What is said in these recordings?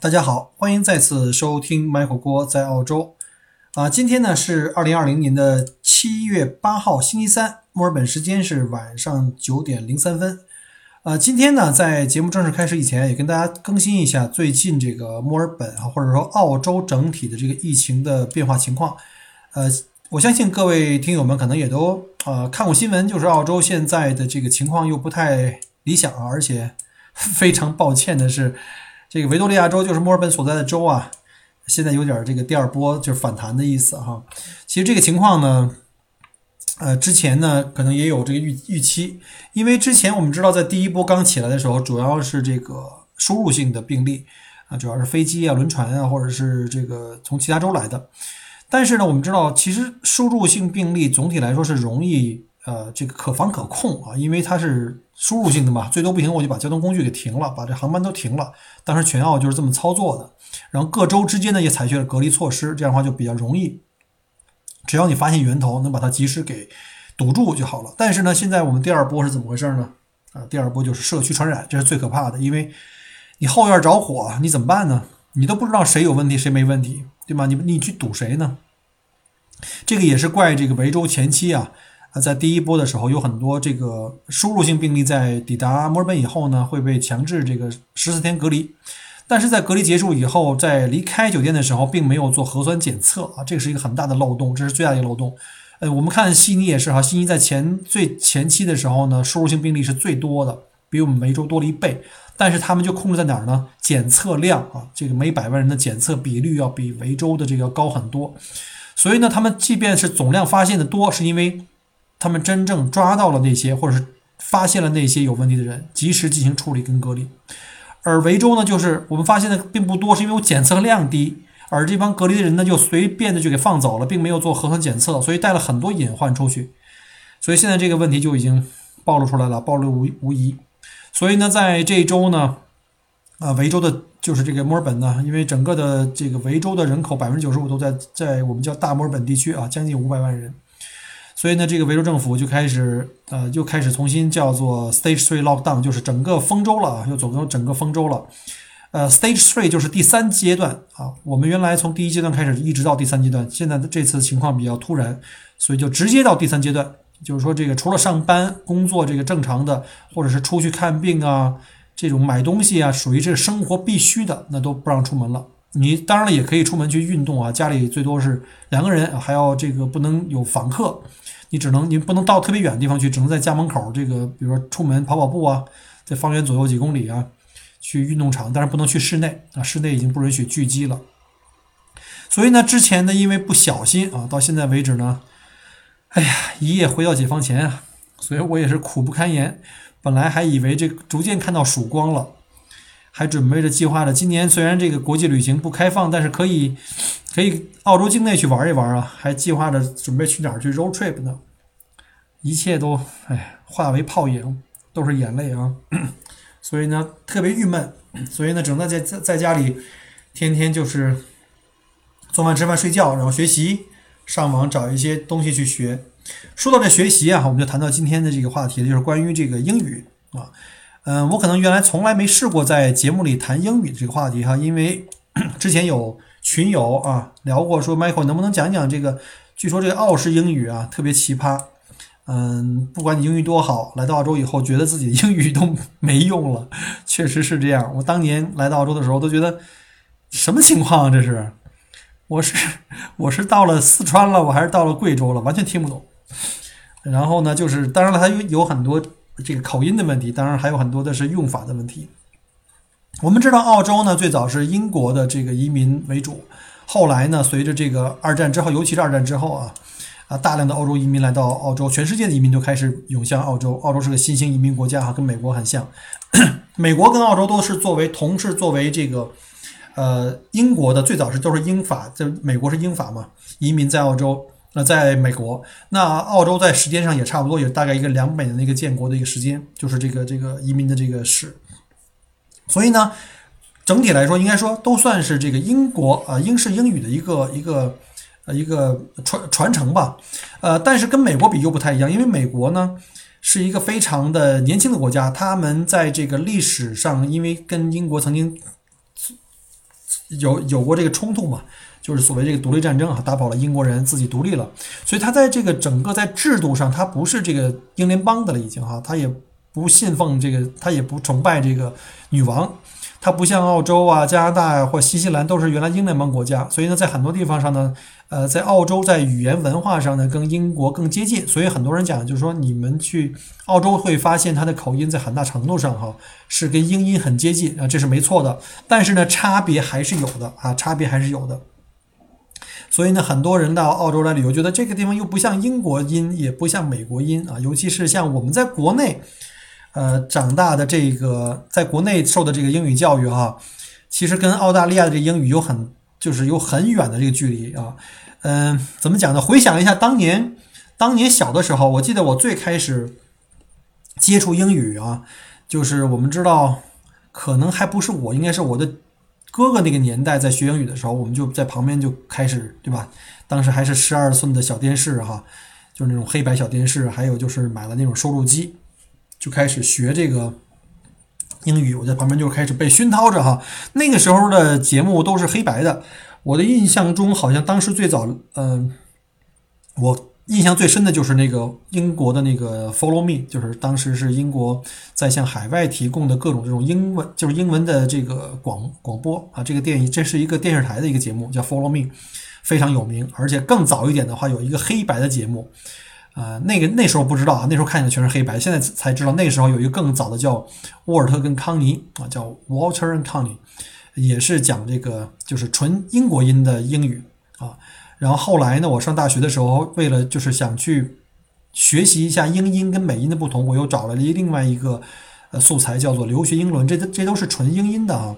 大家好，欢迎再次收听 Michael 郭在澳洲。啊，今天呢是二零二零年的七月八号，星期三，墨尔本时间是晚上九点零三分。呃，今天呢，在节目正式开始以前，也跟大家更新一下最近这个墨尔本啊，或者说澳洲整体的这个疫情的变化情况。呃，我相信各位听友们可能也都呃看过新闻，就是澳洲现在的这个情况又不太理想啊，而且非常抱歉的是。这个维多利亚州就是墨尔本所在的州啊，现在有点这个第二波就是反弹的意思哈。其实这个情况呢，呃，之前呢可能也有这个预预期，因为之前我们知道在第一波刚起来的时候，主要是这个输入性的病例啊，主要是飞机啊、轮船啊，或者是这个从其他州来的。但是呢，我们知道其实输入性病例总体来说是容易呃这个可防可控啊，因为它是。输入性的嘛，最多不行我就把交通工具给停了，把这航班都停了。当时全澳就是这么操作的，然后各州之间呢也采取了隔离措施，这样的话就比较容易。只要你发现源头，能把它及时给堵住就好了。但是呢，现在我们第二波是怎么回事呢？啊，第二波就是社区传染，这是最可怕的，因为你后院着火，你怎么办呢？你都不知道谁有问题谁没问题，对吧？你你去堵谁呢？这个也是怪这个维州前期啊。啊，在第一波的时候，有很多这个输入性病例在抵达墨尔本以后呢，会被强制这个十四天隔离。但是在隔离结束以后，在离开酒店的时候，并没有做核酸检测啊，这个是一个很大的漏洞，这是最大的一个漏洞。呃，我们看悉尼也是哈，悉尼在前最前期的时候呢，输入性病例是最多的，比我们维州多了一倍。但是他们就控制在哪儿呢？检测量啊，这个每百万人的检测比率要比维州的这个高很多。所以呢，他们即便是总量发现的多，是因为。他们真正抓到了那些，或者是发现了那些有问题的人，及时进行处理跟隔离。而维州呢，就是我们发现的并不多，是因为我检测量低，而这帮隔离的人呢，就随便的就给放走了，并没有做核酸检测，所以带了很多隐患出去。所以现在这个问题就已经暴露出来了，暴露无无疑。所以呢，在这一周呢，啊，维州的就是这个墨尔本呢，因为整个的这个维州的人口百分之九十五都在在我们叫大墨尔本地区啊，将近五百万人。所以呢，这个维州政府就开始，呃，又开始重新叫做 Stage Three Lockdown，就是整个封州了啊，又走到整个封州了。呃，Stage Three 就是第三阶段啊。我们原来从第一阶段开始一直到第三阶段，现在的这次情况比较突然，所以就直接到第三阶段，就是说这个除了上班工作这个正常的，或者是出去看病啊，这种买东西啊，属于这生活必须的，那都不让出门了。你当然了，也可以出门去运动啊，家里最多是两个人，还要这个不能有访客。你只能，你不能到特别远的地方去，只能在家门口这个，比如说出门跑跑步啊，在方圆左右几公里啊，去运动场，但是不能去室内啊，室内已经不允许聚集了。所以呢，之前呢，因为不小心啊，到现在为止呢，哎呀，一夜回到解放前啊，所以我也是苦不堪言。本来还以为这逐渐看到曙光了。还准备着计划着，今年虽然这个国际旅行不开放，但是可以可以澳洲境内去玩一玩啊！还计划着准备去哪儿去 road trip 呢？一切都哎化为泡影，都是眼泪啊！所以呢，特别郁闷，所以呢，只能在在在家里天天就是做饭、吃饭、睡觉，然后学习，上网找一些东西去学。说到这学习啊，我们就谈到今天的这个话题，就是关于这个英语啊。嗯，我可能原来从来没试过在节目里谈英语这个话题哈，因为 之前有群友啊聊过，说 Michael 能不能讲讲这个？据说这个澳式英语啊特别奇葩。嗯，不管你英语多好，来到澳洲以后觉得自己的英语都没用了，确实是这样。我当年来到澳洲的时候都觉得什么情况啊？这是我是我是到了四川了，我还是到了贵州了？完全听不懂。然后呢，就是当然了，它有很多。这个口音的问题，当然还有很多的是用法的问题。我们知道，澳洲呢最早是英国的这个移民为主，后来呢，随着这个二战之后，尤其是二战之后啊，啊，大量的欧洲移民来到澳洲，全世界的移民都开始涌向澳洲。澳洲是个新兴移民国家哈，跟美国很像。美国跟澳洲都是作为同是作为这个呃英国的最早是都是英法，在美国是英法嘛，移民在澳洲。那在美国，那澳洲在时间上也差不多，有大概一个两百年的一个建国的一个时间，就是这个这个移民的这个史。所以呢，整体来说，应该说都算是这个英国啊英式英语的一个一个呃一个传传承吧。呃，但是跟美国比又不太一样，因为美国呢是一个非常的年轻的国家，他们在这个历史上，因为跟英国曾经有有过这个冲突嘛，就是所谓这个独立战争啊，打跑了英国人，自己独立了，所以他在这个整个在制度上，他不是这个英联邦的了，已经哈，他也不信奉这个，他也不崇拜这个女王。它不像澳洲啊、加拿大或新西兰都是原来英联邦国家，所以呢，在很多地方上呢，呃，在澳洲在语言文化上呢，跟英国更接近。所以很多人讲，就是说你们去澳洲会发现它的口音在很大程度上哈是跟英音很接近啊，这是没错的。但是呢，差别还是有的啊，差别还是有的。所以呢，很多人到澳洲来旅游，觉得这个地方又不像英国音，也不像美国音啊，尤其是像我们在国内。呃，长大的这个在国内受的这个英语教育哈，其实跟澳大利亚的这英语有很就是有很远的这个距离啊。嗯，怎么讲呢？回想一下当年，当年小的时候，我记得我最开始接触英语啊，就是我们知道，可能还不是我，应该是我的哥哥那个年代在学英语的时候，我们就在旁边就开始，对吧？当时还是十二寸的小电视哈，就是那种黑白小电视，还有就是买了那种收录机。就开始学这个英语，我在旁边就开始被熏陶着哈。那个时候的节目都是黑白的，我的印象中好像当时最早，嗯，我印象最深的就是那个英国的那个 Follow Me，就是当时是英国在向海外提供的各种这种英文，就是英文的这个广广播啊。这个电影这是一个电视台的一个节目，叫 Follow Me，非常有名。而且更早一点的话，有一个黑白的节目。啊，那个那时候不知道啊，那时候看见的全是黑白，现在才知道那时候有一个更早的叫沃尔特跟康尼啊，叫 Walter and Connie，也是讲这个就是纯英国音的英语。然后后来呢，我上大学的时候，为了就是想去学习一下英音跟美音的不同，我又找了一另外一个呃素材，叫做留学英伦，这这都是纯英音的啊。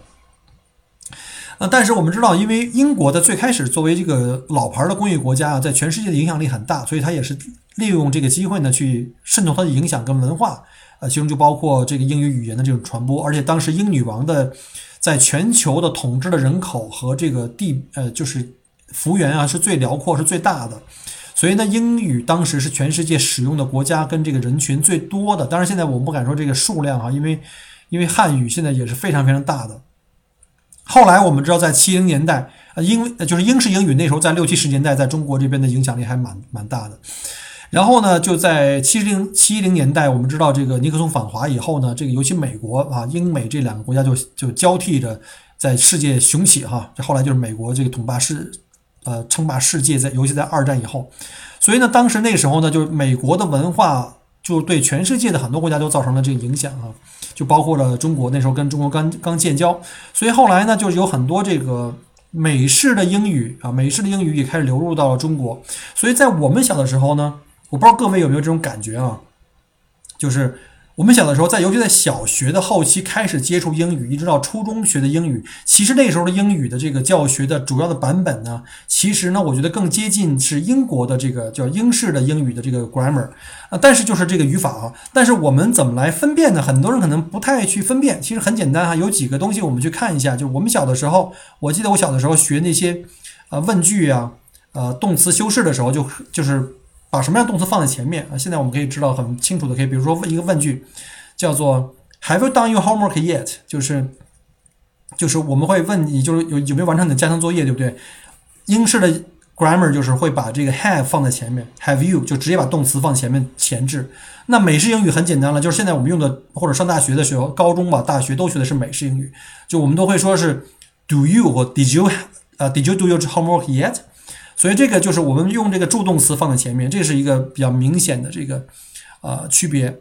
呃，但是我们知道，因为英国的最开始作为这个老牌的工业国家啊，在全世界的影响力很大，所以它也是利用这个机会呢，去渗透它的影响跟文化。呃，其中就包括这个英语语言的这种传播。而且当时英女王的在全球的统治的人口和这个地，呃，就是幅员啊，是最辽阔、是最大的。所以呢，英语当时是全世界使用的国家跟这个人群最多的。当然，现在我们不敢说这个数量啊，因为因为汉语现在也是非常非常大的。后来我们知道，在七零年代，呃，英就是英式英语那时候在六七十年代在中国这边的影响力还蛮蛮大的。然后呢，就在七零七零年代，我们知道这个尼克松访华以后呢，这个尤其美国啊，英美这两个国家就就交替着在世界雄起哈。这后来就是美国这个统霸世，呃，称霸世界，在尤其在二战以后，所以呢，当时那时候呢，就是美国的文化就对全世界的很多国家都造成了这个影响啊。就包括了中国，那时候跟中国刚刚建交，所以后来呢，就是有很多这个美式的英语啊，美式的英语也开始流入到了中国。所以在我们小的时候呢，我不知道各位有没有这种感觉啊，就是。我们小的时候，在尤其在小学的后期开始接触英语，一直到初中学的英语，其实那时候的英语的这个教学的主要的版本呢，其实呢，我觉得更接近是英国的这个叫英式的英语的这个 grammar 啊，但是就是这个语法啊，但是我们怎么来分辨呢？很多人可能不太去分辨，其实很简单哈，有几个东西我们去看一下，就我们小的时候，我记得我小的时候学那些呃问句啊，呃动词修饰的时候，就就是。把什么样动词放在前面啊？现在我们可以知道很清楚的，可以比如说问一个问句，叫做 Have you done your homework yet？就是就是我们会问你，就是有有没有完成你的家庭作业，对不对？英式的 grammar 就是会把这个 have 放在前面，Have you 就直接把动词放前面前置。那美式英语很简单了，就是现在我们用的或者上大学的时候，高中吧、大学都学的是美式英语，就我们都会说是 Do you 或 Did you 呃 Did you do your homework yet？所以这个就是我们用这个助动词放在前面，这是一个比较明显的这个呃区别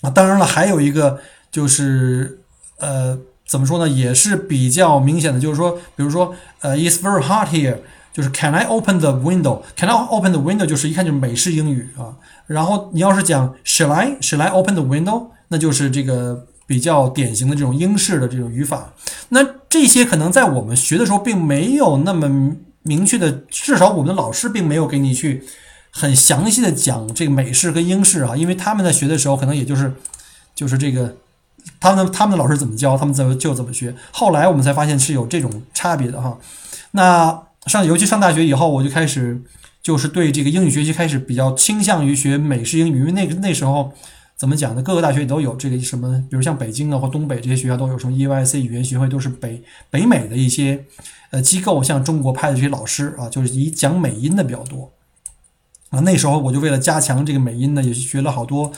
啊。当然了，还有一个就是呃怎么说呢，也是比较明显的，就是说，比如说呃，It's very hot here，就是 Can I open the window？Can I open the window？就是一看就是美式英语啊。然后你要是讲 Shall I？Shall I open the window？那就是这个比较典型的这种英式的这种语法。那这些可能在我们学的时候并没有那么。明确的，至少我们的老师并没有给你去很详细的讲这个美式跟英式啊，因为他们在学的时候可能也就是就是这个他们他们的老师怎么教，他们怎么就怎么学。后来我们才发现是有这种差别的哈。那上尤其上大学以后，我就开始就是对这个英语学习开始比较倾向于学美式英语，因为那个那时候。怎么讲呢？各个大学也都有这个什么，比如像北京啊或东北这些学校都有什么 EYC 语言学会，都是北北美的一些呃机构向中国派的这些老师啊，就是以讲美音的比较多啊。那时候我就为了加强这个美音呢，也学了好多。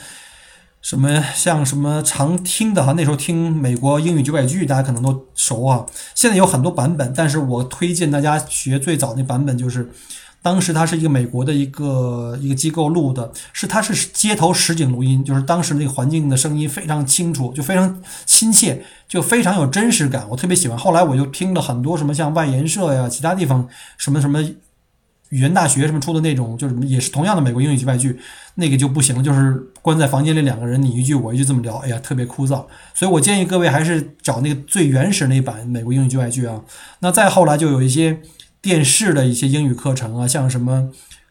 什么像什么常听的哈，那时候听美国英语九百句，大家可能都熟啊。现在有很多版本，但是我推荐大家学最早那版本，就是当时它是一个美国的一个一个机构录的，是它是街头实景录音，就是当时那个环境的声音非常清楚，就非常亲切，就非常有真实感，我特别喜欢。后来我就听了很多什么像外研社呀，其他地方什么什么。语言大学什么出的那种，就是也是同样的美国英语几百句，那个就不行，就是关在房间里两个人你一句我一句这么聊，哎呀，特别枯燥。所以我建议各位还是找那个最原始那版美国英语几百句啊。那再后来就有一些电视的一些英语课程啊，像什么。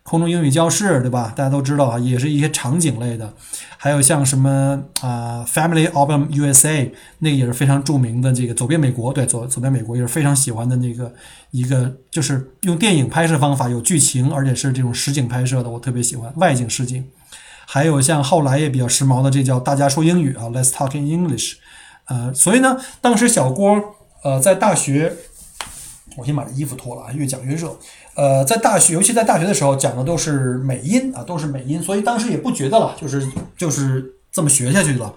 空中英语教室，对吧？大家都知道啊，也是一些场景类的，还有像什么啊，Family Album USA，那个也是非常著名的。这个走遍美国，对，走走遍美国也是非常喜欢的那个一个，就是用电影拍摄方法，有剧情，而且是这种实景拍摄的，我特别喜欢外景实景。还有像后来也比较时髦的，这叫大家说英语啊，Let's Talk in English。呃，所以呢，当时小郭呃在大学，我先把这衣服脱了啊，越讲越热。呃，在大学，尤其在大学的时候讲的都是美音啊，都是美音，所以当时也不觉得了，就是就是这么学下去了。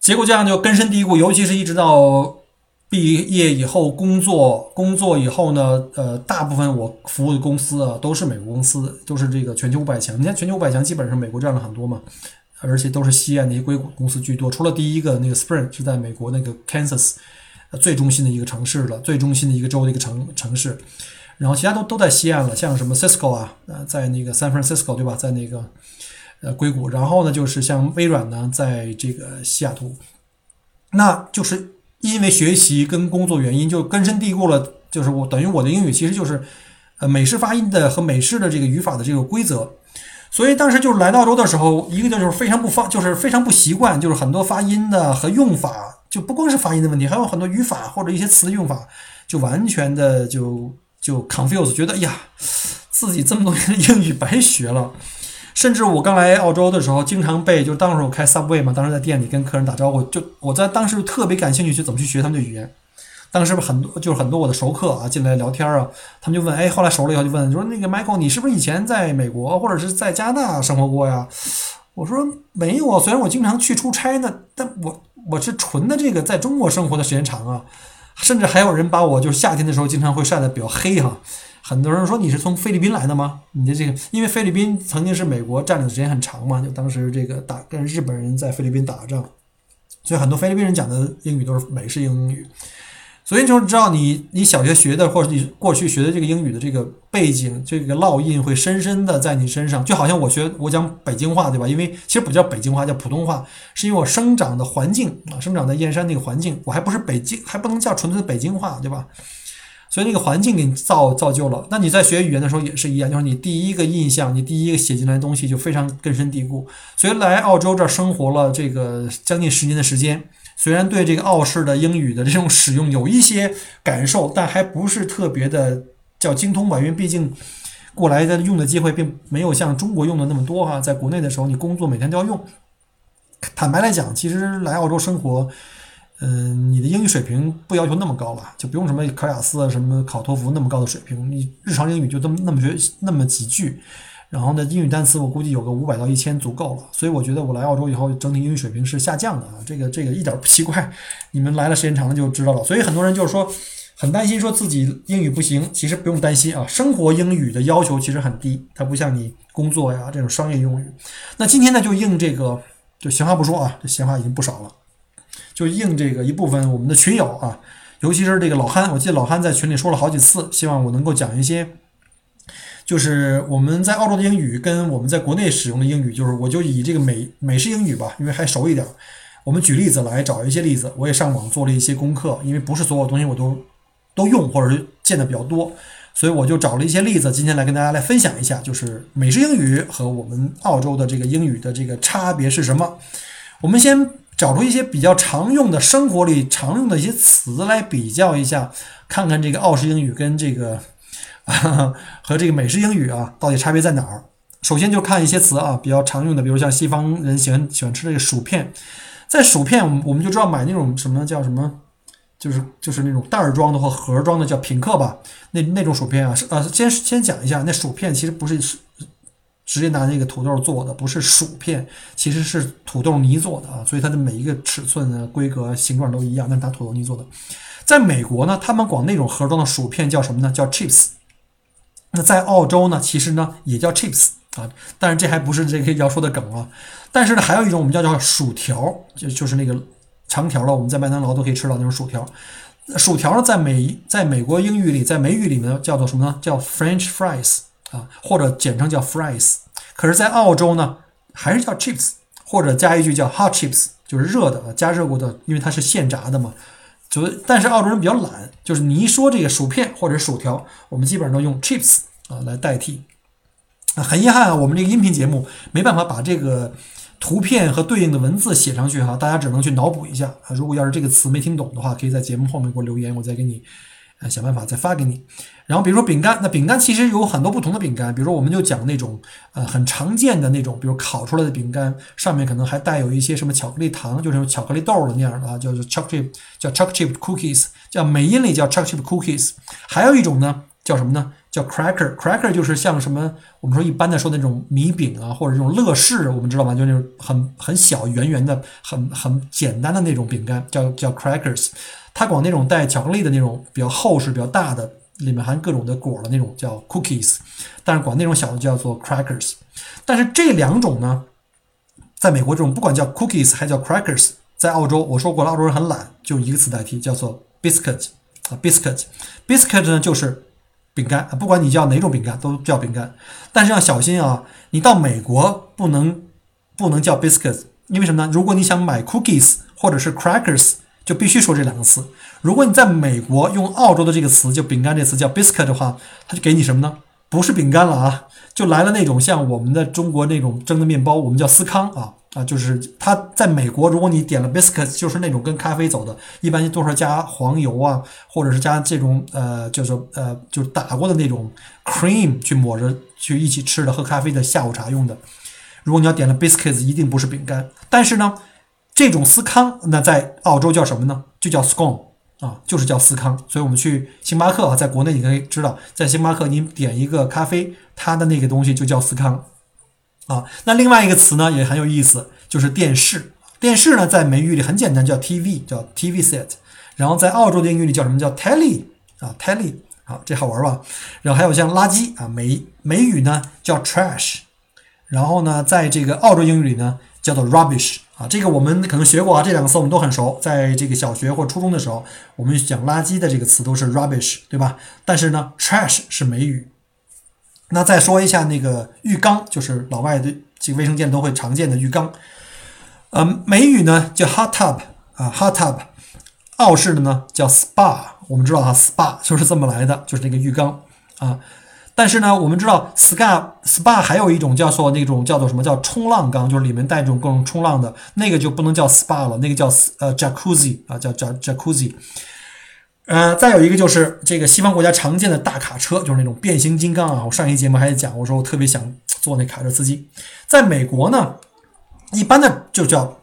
结果这样就根深蒂固，尤其是一直到毕业以后工作，工作以后呢，呃，大部分我服务的公司啊都是美国公司，都是这个全球五百强。你看全球五百强基本上美国占了很多嘛，而且都是西岸那些硅谷公司居多。除了第一个那个 Spring 是在美国那个 Kansas 最中心的一个城市了，最中心的一个州的一个城城市。然后其他都都在西岸了，像什么 Cisco 啊，呃，在那个 San Francisco 对吧，在那个呃硅谷。然后呢，就是像微软呢，在这个西雅图。那就是因为学习跟工作原因，就根深蒂固了。就是我等于我的英语其实就是呃美式发音的和美式的这个语法的这个规则。所以当时就是来到澳洲的时候，一个就是非常不方，就是非常不习惯，就是很多发音的和用法，就不光是发音的问题，还有很多语法或者一些词的用法，就完全的就。就 confuse，觉得哎呀，自己这么多年的英语白学了。甚至我刚来澳洲的时候，经常被，就当时我开 Subway 嘛，当时在店里跟客人打招呼，就我在当时特别感兴趣，去怎么去学他们的语言。当时不是很多就是很多我的熟客啊进来聊天啊，他们就问，哎，后来熟了以后就问，说那个 Michael，你是不是以前在美国或者是在加拿大生活过呀？我说没有啊，虽然我经常去出差呢，但我我是纯的这个在中国生活的时间长啊。甚至还有人把我就是夏天的时候经常会晒得比较黑哈，很多人说你是从菲律宾来的吗？你的这个，因为菲律宾曾经是美国占领时间很长嘛，就当时这个打跟日本人在菲律宾打仗，所以很多菲律宾人讲的英语都是美式英语。所以就是知道你你小学学的或者你过去学的这个英语的这个背景，这个烙印会深深的在你身上。就好像我学我讲北京话对吧？因为其实不叫北京话，叫普通话，是因为我生长的环境啊，生长在燕山那个环境，我还不是北京，还不能叫纯粹的北京话对吧？所以那个环境给你造造就了。那你在学语言的时候也是一样，就是你第一个印象，你第一个写进来的东西就非常根深蒂固。所以来澳洲这儿生活了这个将近十年的时间。虽然对这个澳式的英语的这种使用有一些感受，但还不是特别的叫精通吧，因为毕竟过来的用的机会并没有像中国用的那么多哈。在国内的时候，你工作每天都要用。坦白来讲，其实来澳洲生活，嗯，你的英语水平不要求那么高了，就不用什么考雅思啊、什么考托福那么高的水平，你日常英语就这么那么学那么几句。然后呢，英语单词我估计有个五百到一千足够了，所以我觉得我来澳洲以后整体英语水平是下降的啊，这个这个一点不奇怪，你们来了时间长了就知道了。所以很多人就是说很担心说自己英语不行，其实不用担心啊，生活英语的要求其实很低，它不像你工作呀这种商业用语。那今天呢就应这个，就闲话不说啊，这闲话已经不少了，就应这个一部分我们的群友啊，尤其是这个老憨，我记得老憨在群里说了好几次，希望我能够讲一些。就是我们在澳洲的英语跟我们在国内使用的英语，就是我就以这个美美式英语吧，因为还熟一点。我们举例子来找一些例子，我也上网做了一些功课，因为不是所有东西我都都用或者是见的比较多，所以我就找了一些例子，今天来跟大家来分享一下，就是美式英语和我们澳洲的这个英语的这个差别是什么。我们先找出一些比较常用的生活里常用的一些词来比较一下，看看这个澳式英语跟这个。和这个美式英语啊，到底差别在哪儿？首先就看一些词啊，比较常用的，比如像西方人喜欢喜欢吃这个薯片，在薯片我们我们就知道买那种什么叫什么，就是就是那种袋儿装的或盒装的叫品客吧，那那种薯片啊，是呃先先讲一下，那薯片其实不是是直接拿那个土豆做的，不是薯片，其实是土豆泥做的啊，所以它的每一个尺寸呢、规格、形状都一样，那是拿土豆泥做的。在美国呢，他们管那种盒装的薯片叫什么呢？叫 chips。那在澳洲呢，其实呢也叫 chips 啊，但是这还不是这个要说的梗啊。但是呢，还有一种我们叫叫薯条，就就是那个长条的，我们在麦当劳都可以吃到那种薯条。薯条呢，在美在美国英语里，在美语里面叫做什么呢？叫 French fries 啊，或者简称叫 fries。可是，在澳洲呢，还是叫 chips，或者加一句叫 hot chips，就是热的啊，加热过的，因为它是现炸的嘛。就但是澳洲人比较懒，就是你一说这个薯片或者薯条，我们基本上都用 chips 啊来代替。啊，很遗憾啊，我们这个音频节目没办法把这个图片和对应的文字写上去哈，大家只能去脑补一下啊。如果要是这个词没听懂的话，可以在节目后面给我留言，我再给你呃想办法再发给你。然后比如说饼干，那饼干其实有很多不同的饼干，比如说我们就讲那种呃很常见的那种，比如烤出来的饼干，上面可能还带有一些什么巧克力糖，就是巧克力豆的那样的啊，叫做 chocolate 叫 chocolate cookies，叫美音里叫 chocolate cookies。还有一种呢叫什么呢？叫 cracker，cracker 就是像什么我们说一般的说那种米饼啊，或者这种乐事，我们知道吗？就那种很很小圆圆的、很很简单的那种饼干，叫叫 crackers。它管那种带巧克力的那种比较厚实、比较大的。里面含各种的果的那种叫 cookies，但是管那种小的叫做 crackers。但是这两种呢，在美国这种不管叫 cookies 还叫 crackers，在澳洲我说过了，澳洲人很懒，就一个词代替，叫做 biscuit 啊 biscuit。biscuit 呢就是饼干啊，不管你叫哪种饼干都叫饼干。但是要小心啊，你到美国不能不能叫 biscuit，因为什么呢？如果你想买 cookies 或者是 crackers。就必须说这两个词。如果你在美国用澳洲的这个词，就饼干这词叫 biscuit 的话，它就给你什么呢？不是饼干了啊，就来了那种像我们的中国那种蒸的面包，我们叫司康啊啊，就是它在美国，如果你点了 biscuit，就是那种跟咖啡走的，一般都是加黄油啊，或者是加这种呃，叫做呃，就打过的那种 cream 去抹着去一起吃的，喝咖啡的下午茶用的。如果你要点了 biscuits，一定不是饼干，但是呢。这种司康，那在澳洲叫什么呢？就叫 scone 啊，就是叫司康。所以我们去星巴克啊，在国内你可以知道，在星巴克你点一个咖啡，它的那个东西就叫司康啊。那另外一个词呢也很有意思，就是电视。电视呢在美语里很简单，叫 TV，叫 TV set。然后在澳洲的英语里叫什么叫 telly 啊，telly 好，这好玩吧？然后还有像垃圾啊，美美语呢叫 trash。然后呢，在这个澳洲英语里呢叫做 rubbish。啊，这个我们可能学过啊，这两个词我们都很熟。在这个小学或初中的时候，我们讲垃圾的这个词都是 rubbish，对吧？但是呢，trash 是美语。那再说一下那个浴缸，就是老外的这个卫生间都会常见的浴缸。嗯，美语呢叫 hot tub 啊，hot tub。澳式的呢叫 spa，我们知道哈，spa 就是这么来的，就是那个浴缸啊。但是呢，我们知道 spa spa 还有一种叫做那种叫做什么叫冲浪缸，就是里面带这种各种冲浪的那个就不能叫 spa 了，那个叫呃 jacuzzi 啊，叫叫 jacuzzi。呃，再有一个就是这个西方国家常见的大卡车，就是那种变形金刚啊。我上一节目还讲，我说我特别想做那卡车司机。在美国呢，一般的就叫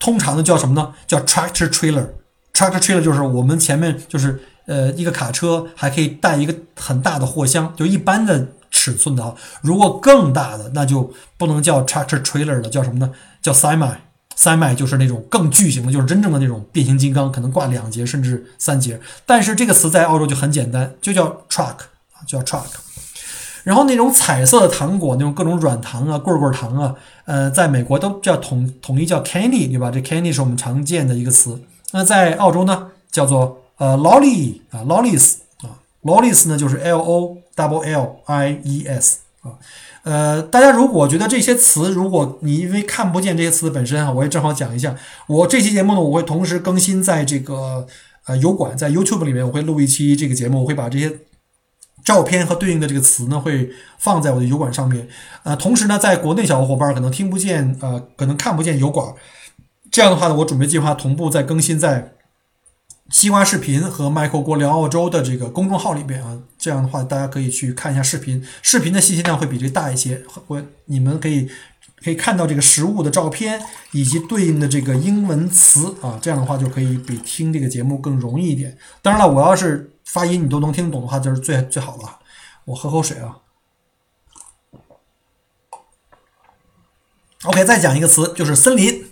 通常的叫什么呢？叫 tractor trailer。tractor trailer 就是我们前面就是。呃，一个卡车还可以带一个很大的货箱，就一般的尺寸的啊。如果更大的，那就不能叫 tractor trailer 了，叫什么呢？叫 semi，semi 就是那种更巨型的，就是真正的那种变形金刚，可能挂两节甚至三节。但是这个词在澳洲就很简单，就叫 truck 啊，叫 truck。然后那种彩色的糖果，那种各种软糖啊、棍棍糖啊，呃，在美国都叫统统一叫 candy，对吧？这 candy 是我们常见的一个词。那在澳洲呢，叫做。呃，lolly 啊，lollies 啊，lollies 呢就是 l o double l i e s 啊，呃，大家如果觉得这些词，如果你因为看不见这些词本身啊，我也正好讲一下。我这期节目呢，我会同时更新在这个呃油管，在 YouTube 里面，我会录一期这个节目，我会把这些照片和对应的这个词呢，会放在我的油管上面。呃，同时呢，在国内小伙伴可能听不见，呃，可能看不见油管，这样的话呢，我准备计划同步再更新在。西瓜视频和 Michael 郭聊澳洲的这个公众号里边啊，这样的话大家可以去看一下视频，视频的信息量会比这大一些，我你们可以可以看到这个实物的照片以及对应的这个英文词啊，这样的话就可以比听这个节目更容易一点。当然了，我要是发音你都能听懂的话，就是最最好了。我喝口水啊。OK，再讲一个词，就是森林。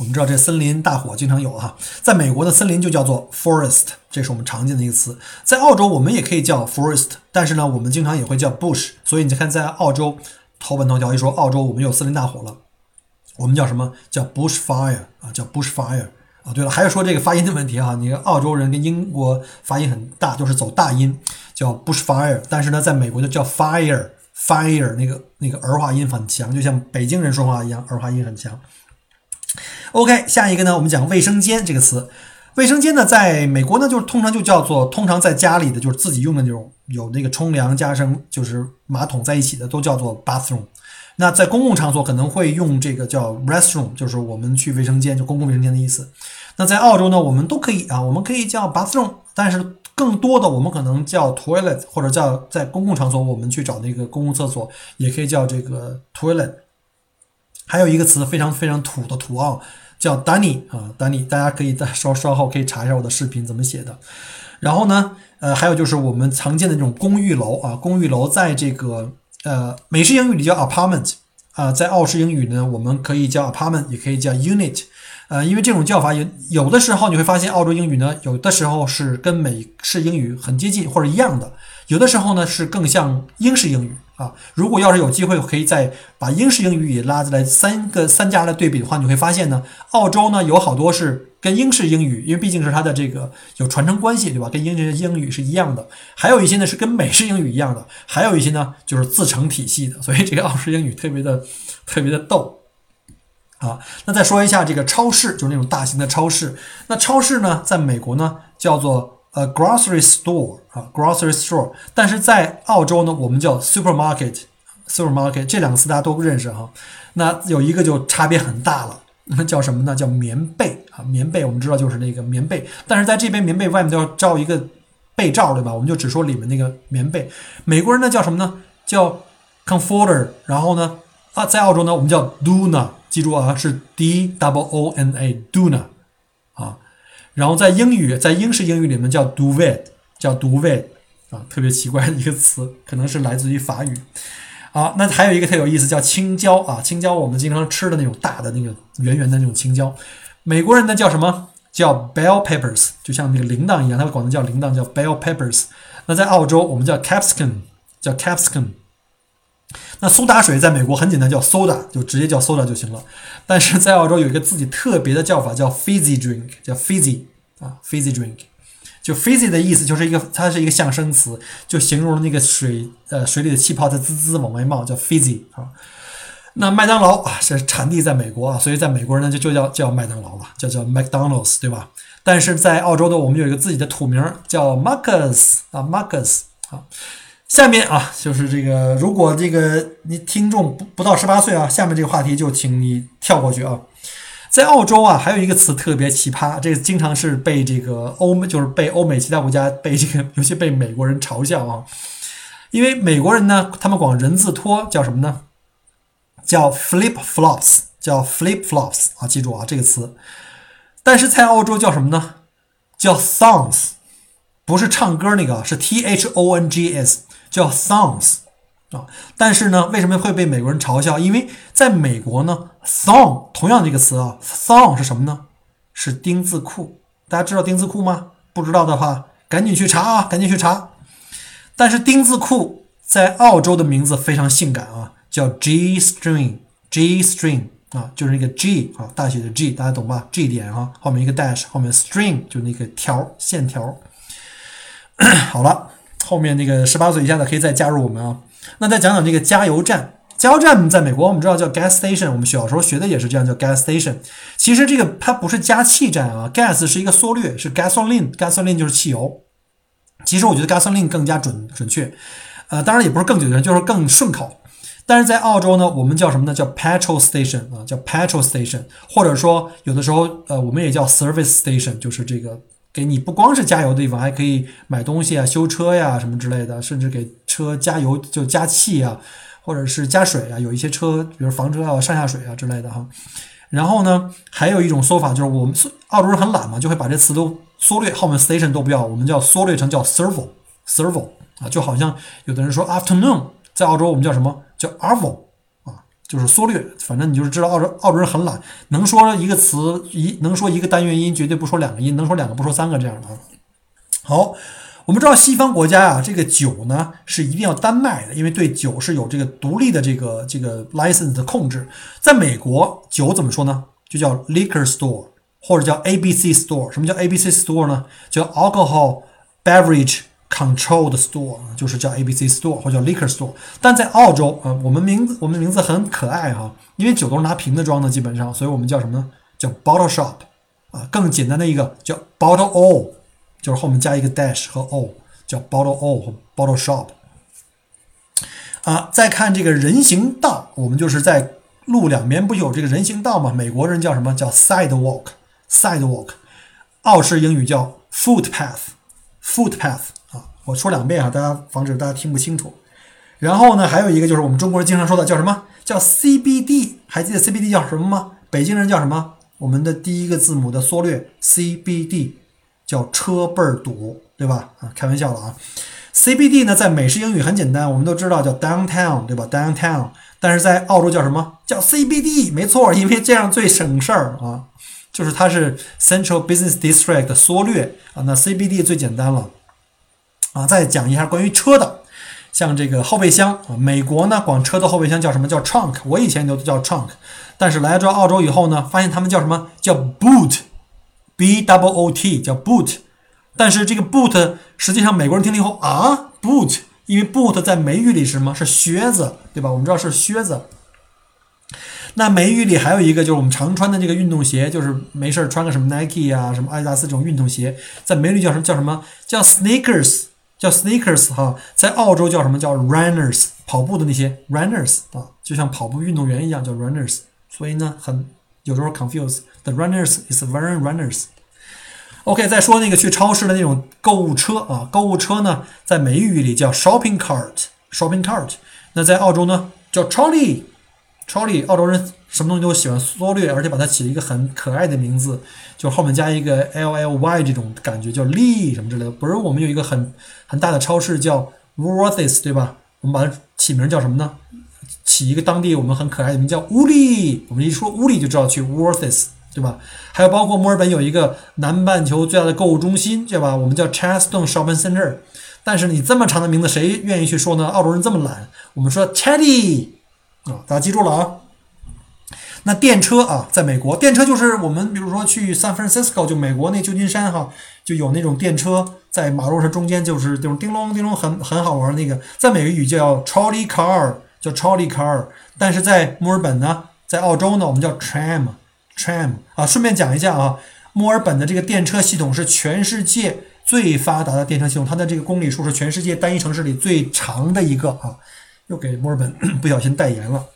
我们知道这森林大火经常有哈，在美国的森林就叫做 forest，这是我们常见的一个词。在澳洲我们也可以叫 forest，但是呢，我们经常也会叫 bush。所以你看，在澳洲头版头条一说澳洲我们有森林大火了，我们叫什么叫 bush fire 啊？叫 bush fire 啊？对了，还是说这个发音的问题哈？你看澳洲人跟英国发音很大，都是走大音，叫 bush fire。但是呢，在美国就叫 fire。fire 那个那个儿化音很强，就像北京人说话一样，儿化音很强。OK，下一个呢，我们讲卫生间这个词。卫生间呢，在美国呢，就是通常就叫做通常在家里的就是自己用的那种有那个冲凉加上就是马桶在一起的，都叫做 bathroom。那在公共场所可能会用这个叫 restroom，就是我们去卫生间就公共卫生间的意思。那在澳洲呢，我们都可以啊，我们可以叫 bathroom，但是。更多的，我们可能叫 toilet，或者叫在公共场所，我们去找那个公共厕所，也可以叫这个 toilet。还有一个词非常非常土的土奥，叫 Danny 啊，Danny，大家可以在稍稍后可以查一下我的视频怎么写的。然后呢，呃，还有就是我们常见的这种公寓楼啊，公寓楼在这个呃美式英语里叫 apartment 啊，在澳式英语呢，我们可以叫 apartment，也可以叫 unit。呃，因为这种叫法有有的时候你会发现，澳洲英语呢，有的时候是跟美式英语很接近或者一样的，有的时候呢是更像英式英语啊。如果要是有机会，可以再把英式英语也拉进来，三个三家来对比的话，你会发现呢，澳洲呢有好多是跟英式英语，因为毕竟是它的这个有传承关系，对吧？跟英式英语是一样的。还有一些呢是跟美式英语一样的，还有一些呢就是自成体系的。所以这个澳式英语特别的特别的逗。啊，那再说一下这个超市，就是那种大型的超市。那超市呢，在美国呢叫做呃 grocery store 啊，grocery store。但是在澳洲呢，我们叫 supermarket，supermarket 这两个词大家都不认识哈。那有一个就差别很大了，那 叫什么呢？叫棉被啊，棉被我们知道就是那个棉被，但是在这边棉被外面都要罩一个被罩，对吧？我们就只说里面那个棉被。美国人呢叫什么呢？叫 comforter。然后呢啊，在澳洲呢我们叫 DONA。记住啊，是 d double o n a doona 啊，然后在英语，在英式英语里面叫 duvet，叫 duvet 啊，特别奇怪的一个词，可能是来自于法语。好，那还有一个特有意思，叫青椒啊，青椒我们经常吃的那种大的那个圆圆的那种青椒，美国人呢叫什么？叫 bell peppers，就像那个铃铛一样，他们管它叫铃铛，叫 bell peppers。那在澳洲我们叫 capsicum，叫 capsicum。那苏打水在美国很简单，叫 soda，就直接叫 soda 就行了。但是在澳洲有一个自己特别的叫法，叫 fizzy drink，叫 fizzy 啊，fizzy drink。就 fizzy 的意思就是一个，它是一个象声词，就形容那个水，呃，水里的气泡在滋滋往外冒，叫 fizzy 啊。那麦当劳啊是产地在美国啊，所以在美国人呢就就叫叫麦当劳了，叫叫 McDonald's，对吧？但是在澳洲的我们有一个自己的土名叫 Marcus 啊，Marcus 啊。下面啊，就是这个，如果这个你听众不不到十八岁啊，下面这个话题就请你跳过去啊。在澳洲啊，还有一个词特别奇葩，这个经常是被这个欧美，就是被欧美其他国家被这个，尤其被美国人嘲笑啊。因为美国人呢，他们管人字拖叫什么呢？叫 flip flops，叫 flip flops 啊，记住啊这个词。但是在澳洲叫什么呢？叫 songs，不是唱歌那个，是 t h o n g s。叫 songs 啊，但是呢，为什么会被美国人嘲笑？因为在美国呢，song 同样这个词啊，song 是什么呢？是丁字裤。大家知道丁字裤吗？不知道的话，赶紧去查啊，赶紧去查。但是丁字裤在澳洲的名字非常性感啊，叫 G string，G string 啊，就是那个 G 啊，大写的 G，大家懂吧？G 点啊，后面一个 dash，后面 string 就那个条线条。好了。后面那个十八岁以下的可以再加入我们啊。那再讲讲这个加油站，加油站在美国我们知道叫 gas station，我们小时候学的也是这样叫 gas station。其实这个它不是加气站啊，gas 是一个缩略，是 gasoline，gasoline 就是汽油。其实我觉得 gasoline 更加准准确，呃，当然也不是更准确，就是更顺口。但是在澳洲呢，我们叫什么呢？叫 petrol station 啊，叫 petrol station，或者说有的时候呃，我们也叫 service station，就是这个。给你不光是加油的地方，还可以买东西啊、修车呀什么之类的，甚至给车加油就加气啊，或者是加水啊。有一些车，比如房车啊上下水啊之类的哈。然后呢，还有一种说法就是我们澳洲人很懒嘛，就会把这词都缩略，后面 station 都不要，我们叫缩略成叫 servo，servo 啊，就好像有的人说 afternoon，在澳洲我们叫什么叫 arvo，就是缩略，反正你就是知道澳洲澳洲人很懒，能说一个词一能说一个单元音，绝对不说两个音，能说两个不说三个这样的啊。好。我们知道西方国家啊，这个酒呢是一定要单卖的，因为对酒是有这个独立的这个这个 license 的控制。在美国，酒怎么说呢？就叫 liquor store 或者叫 ABC store。什么叫 ABC store 呢？叫 alcohol beverage controlled store，就是叫 ABC store 或者叫 liquor store。但在澳洲啊，我们名字我们名字很可爱哈，因为酒都是拿瓶子装的，基本上，所以我们叫什么呢？叫 bottle shop 啊。更简单的一个叫 bottle o 就是后面加一个 dash 和 o，叫 bottle o 和 bottle shop。啊，再看这个人行道，我们就是在路两边不有这个人行道吗？美国人叫什么叫 sidewalk，sidewalk，澳式英语叫 footpath，footpath，我说两遍啊，大家防止大家听不清楚。然后呢，还有一个就是我们中国人经常说的叫什么叫 CBD，还记得 CBD 叫什么吗？北京人叫什么？我们的第一个字母的缩略 CBD。叫车倍儿堵，对吧？啊，开玩笑了啊。CBD 呢，在美式英语很简单，我们都知道叫 downtown，对吧？downtown，但是在澳洲叫什么叫 CBD？没错，因为这样最省事儿啊。就是它是 Central Business District 的缩略啊。那 CBD 最简单了啊。再讲一下关于车的，像这个后备箱，美国呢管车的后备箱叫什么叫 trunk？我以前都叫 trunk，但是来到澳洲以后呢，发现他们叫什么叫 boot。B double O T 叫 boot，但是这个 boot 实际上美国人听了以后啊，boot，因为 boot 在美语里是什么？是靴子，对吧？我们知道是靴子。那美语里还有一个就是我们常穿的这个运动鞋，就是没事穿个什么 Nike 啊，什么阿迪达斯这种运动鞋，在美语叫什么？叫什么叫 sneakers？叫 sneakers 哈，在澳洲叫什么叫 runners？跑步的那些 runners 啊，就像跑步运动员一样叫 runners。所以呢，很。有时候 confuse the runners is very runners。OK，再说那个去超市的那种购物车啊，购物车呢，在美语里叫 shopping cart，shopping cart。那在澳洲呢，叫 trolley chloe。澳洲人什么东西都喜欢缩略，而且把它起了一个很可爱的名字，就后面加一个 l l y 这种感觉，叫 lee 什么之类的。不是我们有一个很很大的超市叫 w o r t h e s 对吧？我们把它起名叫什么呢？起一个当地我们很可爱的名叫乌利，我们一说乌利就知道去 w o r t h e s 对吧？还有包括墨尔本有一个南半球最大的购物中心，对吧？我们叫 Chadstone Shopping Center。但是你这么长的名字，谁愿意去说呢？澳洲人这么懒，我们说 Chatty 啊，大家记住了啊。那电车啊，在美国，电车就是我们比如说去 San Francisco，就美国那旧金山哈，就有那种电车在马路上中间，就是这种叮隆叮隆，很很好玩那个，在美语叫 Trolley Car。叫 trolley car，但是在墨尔本呢，在澳洲呢，我们叫 tram，tram 啊。顺便讲一下啊，墨尔本的这个电车系统是全世界最发达的电车系统，它的这个公里数是全世界单一城市里最长的一个啊。又给墨尔本 不小心代言了。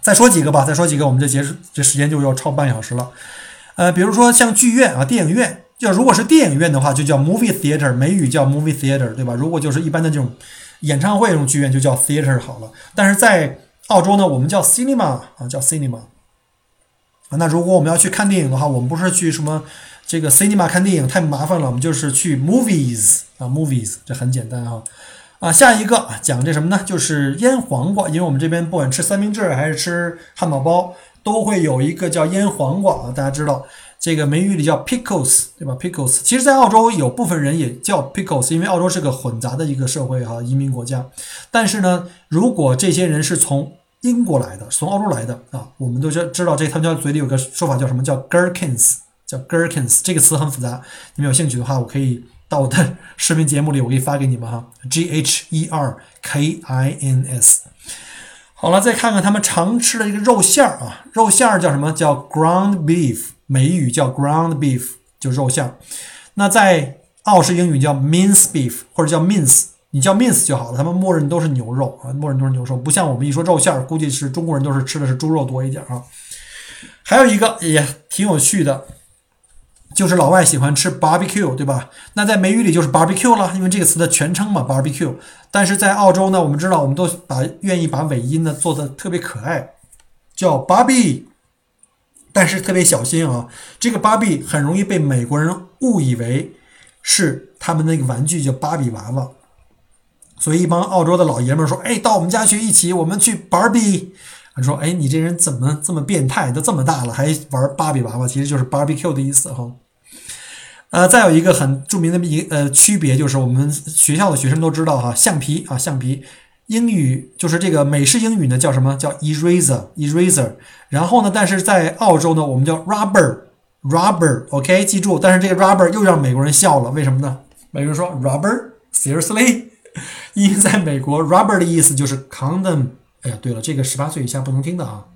再说几个吧，再说几个，我们这结束这时间就要超半小时了。呃，比如说像剧院啊，电影院，就如果是电影院的话，就叫 movie theater，美语叫 movie theater，对吧？如果就是一般的这种。演唱会这种剧院就叫 theater 好了，但是在澳洲呢，我们叫 cinema 啊，叫 cinema。那如果我们要去看电影的话，我们不是去什么这个 cinema 看电影太麻烦了，我们就是去 movies 啊，movies 这很简单啊。啊下一个讲这什么呢？就是腌黄瓜，因为我们这边不管吃三明治还是吃汉堡包，都会有一个叫腌黄瓜啊，大家知道。这个美语里叫 pickles，对吧？pickles，其实，在澳洲有部分人也叫 pickles，因为澳洲是个混杂的一个社会哈，移民国家。但是呢，如果这些人是从英国来的，从澳洲来的啊，我们都知知道这他们家嘴里有个说法叫什么叫 gherkins，叫 gherkins，这个词很复杂。你们有兴趣的话，我可以到我的视频节目里，我可以发给你们哈，g h e r k i n s。好了，再看看他们常吃的这个肉馅儿啊，肉馅儿叫什么叫 ground beef。美语叫 ground beef，就肉馅儿。那在澳式英语叫 mince beef，或者叫 mince，你叫 mince 就好了。他们默认都是牛肉啊，默认都是牛肉，不像我们一说肉馅儿，估计是中国人都是吃的是猪肉多一点啊。还有一个也挺有趣的，就是老外喜欢吃 barbecue，对吧？那在美语里就是 barbecue 了，因为这个词的全称嘛，barbecue。但是在澳洲呢，我们知道，我们都把愿意把尾音呢做的特别可爱，叫 barbie。但是特别小心啊，这个芭比很容易被美国人误以为是他们那个玩具叫芭比娃娃，所以一帮澳洲的老爷们说：“哎，到我们家去，一起我们去芭比。”说：“哎，你这人怎么这么变态？都这么大了还玩芭比娃娃？其实就是 barbecue 的意思哈。”呃，再有一个很著名的一呃区别就是我们学校的学生都知道哈，橡皮啊橡皮。英语就是这个美式英语呢，叫什么叫 eraser？eraser。然后呢，但是在澳洲呢，我们叫 rubber，rubber。OK，记住。但是这个 rubber 又让美国人笑了，为什么呢？美国人说 rubber，seriously？因为在美国，rubber 的意思就是 condom。哎呀，对了，这个十八岁以下不能听的啊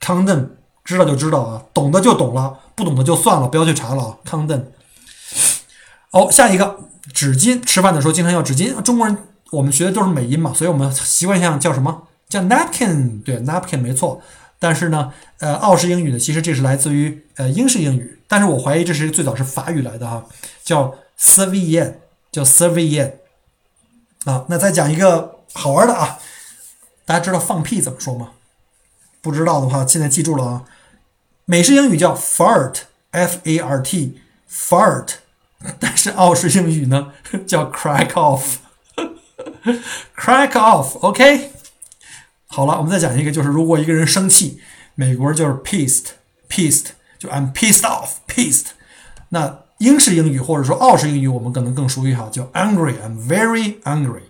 ，condom，知道就知道啊，懂的就懂了，不懂的就算了，不要去查了啊，condom。好，下一个纸巾，吃饭的时候经常要纸巾，中国人。我们学的都是美音嘛，所以我们习惯性叫什么叫 napkin？对，napkin 没错。但是呢，呃，澳式英语呢，其实这是来自于呃英式英语，但是我怀疑这是最早是法语来的哈，叫 serviette，叫 serviette。啊，那再讲一个好玩的啊，大家知道放屁怎么说吗？不知道的话，现在记住了啊，美式英语叫 fart，f a r t，fart，但是澳式英语呢叫 crack off。Crack off，OK。好了，我们再讲一个，就是如果一个人生气，美国人就是 pissed，pissed，就 I'm pissed off，pissed。那英式英语或者说澳式英语，我们可能更熟悉哈，叫 angry，I'm very angry。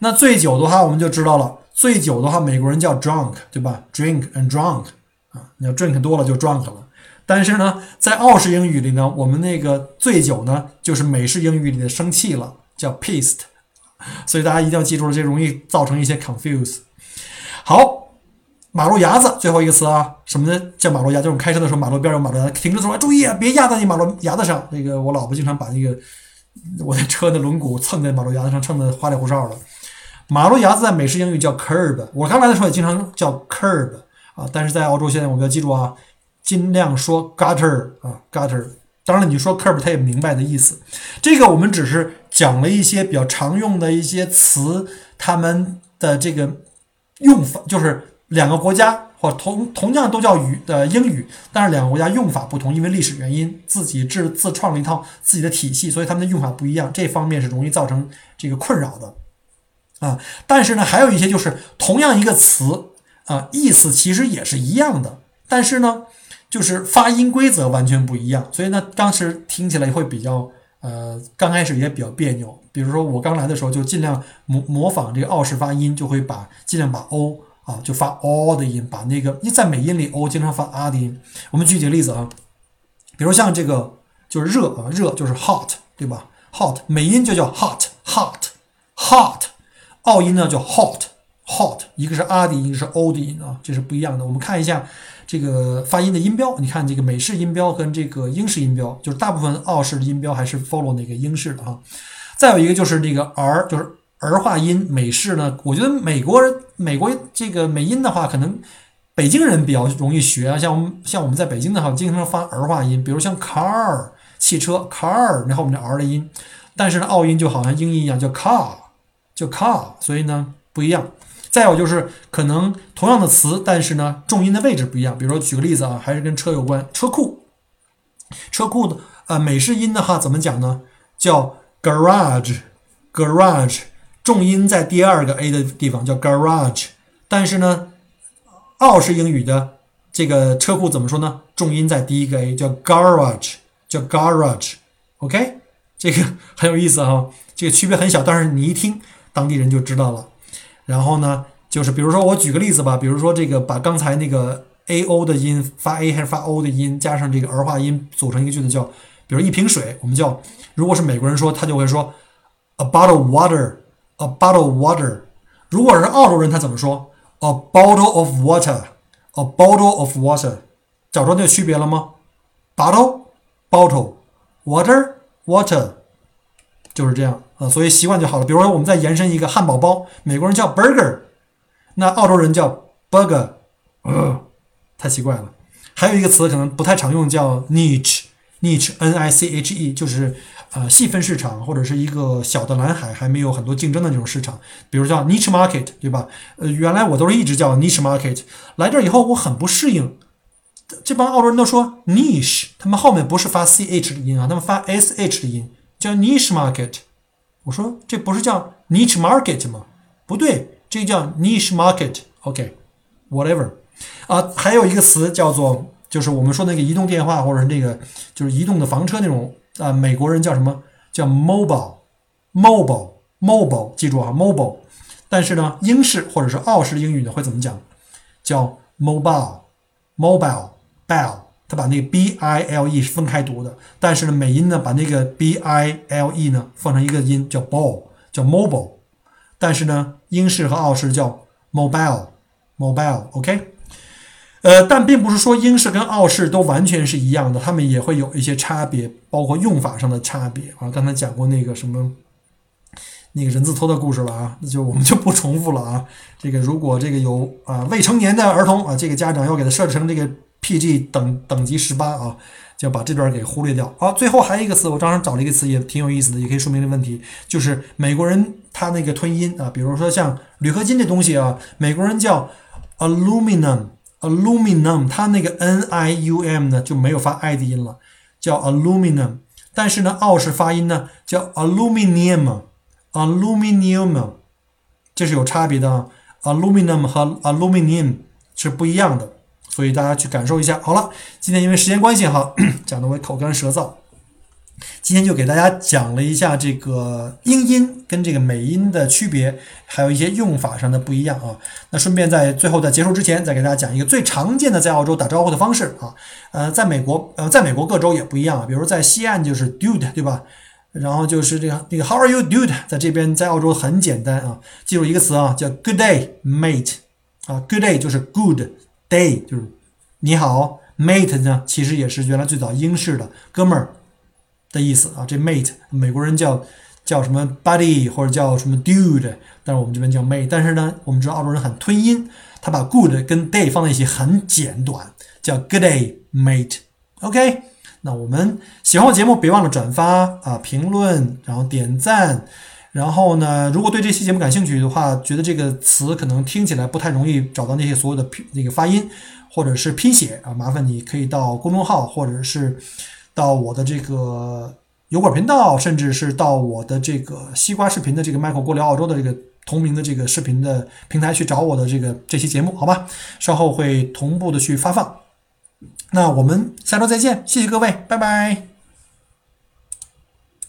那醉酒的话，我们就知道了，醉酒的话，美国人叫 drunk，对吧？Drink and drunk 啊，你要 drink 多了就 drunk 了。但是呢，在澳式英语里呢，我们那个醉酒呢，就是美式英语里的生气了，叫 pissed。所以大家一定要记住了，这容易造成一些 confuse。好，马路牙子最后一个词啊，什么呢？叫马路牙，就是我们开车的时候马路边有马路牙子，停着说注意啊别压在你马路牙子上。那个我老婆经常把那个我的车的轮毂蹭在马路牙子上，蹭的花里胡哨的。马路牙子在美式英语叫 curb，我刚来的时候也经常叫 curb 啊，但是在澳洲现在我们要记住啊，尽量说 gutter 啊 gutter。当然了，你说 curb 他也明白的意思。这个我们只是。讲了一些比较常用的一些词，他们的这个用法就是两个国家或同同样都叫语的英语，但是两个国家用法不同，因为历史原因，自己制自创了一套自己的体系，所以他们的用法不一样，这方面是容易造成这个困扰的啊。但是呢，还有一些就是同样一个词啊，意思其实也是一样的，但是呢，就是发音规则完全不一样，所以呢，当时听起来会比较。呃，刚开始也比较别扭。比如说我刚来的时候，就尽量模模仿这个澳式发音，就会把尽量把 o 啊就发 o 的音，把那个因为在美音里 o 经常发 r 的音。我们举几个例子啊，比如像这个就是热啊，热就是 hot，对吧？hot 美音就叫 hot，hot，hot，澳音呢叫 hot hot，一个是 r 的音，一个是 o 的音啊，这是不一样的。我们看一下。这个发音的音标，你看这个美式音标跟这个英式音标，就是大部分澳式的音标还是 follow 那个英式的哈。再有一个就是这个 r，就是儿化音。美式呢，我觉得美国人美国这个美音的话，可能北京人比较容易学啊。像我们像我们在北京的话，经常发儿化音，比如像 car 汽车 car，然后我们的 r 的音。但是呢，澳音就好像英音一样，叫 car，叫 car，所以呢不一样。再有就是可能同样的词，但是呢重音的位置不一样。比如说举个例子啊，还是跟车有关，车库，车库的呃美式音的话怎么讲呢？叫 garage，garage，重音在第二个 a 的地方叫 garage。但是呢，澳式英语的这个车库怎么说呢？重音在第一个 a 叫 garage，叫 garage。OK，这个很有意思哈，这个区别很小，但是你一听当地人就知道了。然后呢，就是比如说我举个例子吧，比如说这个把刚才那个 a o 的音发 a 还是发 o 的音，加上这个儿化音组成一个句子，叫比如一瓶水，我们叫如果是美国人说，他就会说 a bottle of water，a bottle of water。如果是澳洲人，他怎么说 a bottle of water，a bottle of water。找着那个区别了吗？bottle，bottle，water，water。就是这样啊，所以习惯就好了。比如说，我们再延伸一个汉堡包，美国人叫 burger，那澳洲人叫 burger，太奇怪了。还有一个词可能不太常用，叫 niche niche n i c h e 就是呃细分市场或者是一个小的蓝海，还没有很多竞争的那种市场，比如叫 niche market，对吧？呃，原来我都是一直叫 niche market，来这以后我很不适应，这帮澳洲人都说 niche，他们后面不是发 c h 的音啊，他们发 s h 的音，叫 niche market。我说这不是叫 niche market 吗？不对，这叫 niche market。OK，whatever。啊，还有一个词叫做，就是我们说那个移动电话或者是那个就是移动的房车那种啊，美国人叫什么叫 mobile，mobile，mobile，记住啊，mobile。但是呢，英式或者是澳式英语呢会怎么讲？叫 mobile，mobile，bell，它把那个 b i l e 是分开读的。但是呢，美音呢把那个 b i l e 呢放成一个音叫 ball，叫 mobile。但是呢，英式和澳式叫 mobile，mobile，OK。呃，但并不是说英式跟澳式都完全是一样的，他们也会有一些差别，包括用法上的差别啊。刚才讲过那个什么那个人字拖的故事了啊，那就我们就不重复了啊。这个如果这个有啊未成年的儿童啊，这个家长要给他设置成这个 PG 等等级十八啊，就把这段给忽略掉。好，最后还有一个词，我当时找了一个词也挺有意思的，也可以说明这个问题，就是美国人他那个吞音啊，比如说像铝合金这东西啊，美国人叫 aluminum。aluminum，他那个 n i u m 呢就没有发 i 的音了，叫 aluminum。但是呢，澳式发音呢叫 aluminium，aluminium，这是有差别的啊。aluminum 和 aluminium 是不一样的，所以大家去感受一下。好了，今天因为时间关系哈，讲的我口干舌燥。今天就给大家讲了一下这个英音跟这个美音的区别，还有一些用法上的不一样啊。那顺便在最后在结束之前，再给大家讲一个最常见的在澳洲打招呼的方式啊。呃，在美国，呃，在美国各州也不一样啊，比如在西岸就是 dude，对吧？然后就是这个那个 How are you, dude？在这边在澳洲很简单啊，记住一个词啊，叫 Good day, mate。啊，Good day 就是 Good day，就是你好，mate 呢其实也是原来最早英式的哥们儿。的意思啊，这 mate 美国人叫叫什么 buddy 或者叫什么 dude，但是我们这边叫 mate。但是呢，我们知道澳洲人很吞音，他把 good 跟 day 放在一起很简短，叫 good day mate。OK，那我们喜欢我节目，别忘了转发啊、评论，然后点赞。然后呢，如果对这期节目感兴趣的话，觉得这个词可能听起来不太容易找到那些所有的拼那个发音或者是拼写啊，麻烦你可以到公众号或者是。到我的这个油管频道，甚至是到我的这个西瓜视频的这个 Michael 过聊澳洲的这个同名的这个视频的平台去找我的这个这期节目，好吧？稍后会同步的去发放。那我们下周再见，谢谢各位，拜拜。